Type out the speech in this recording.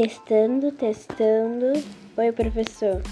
Testando, testando. Oi, professor.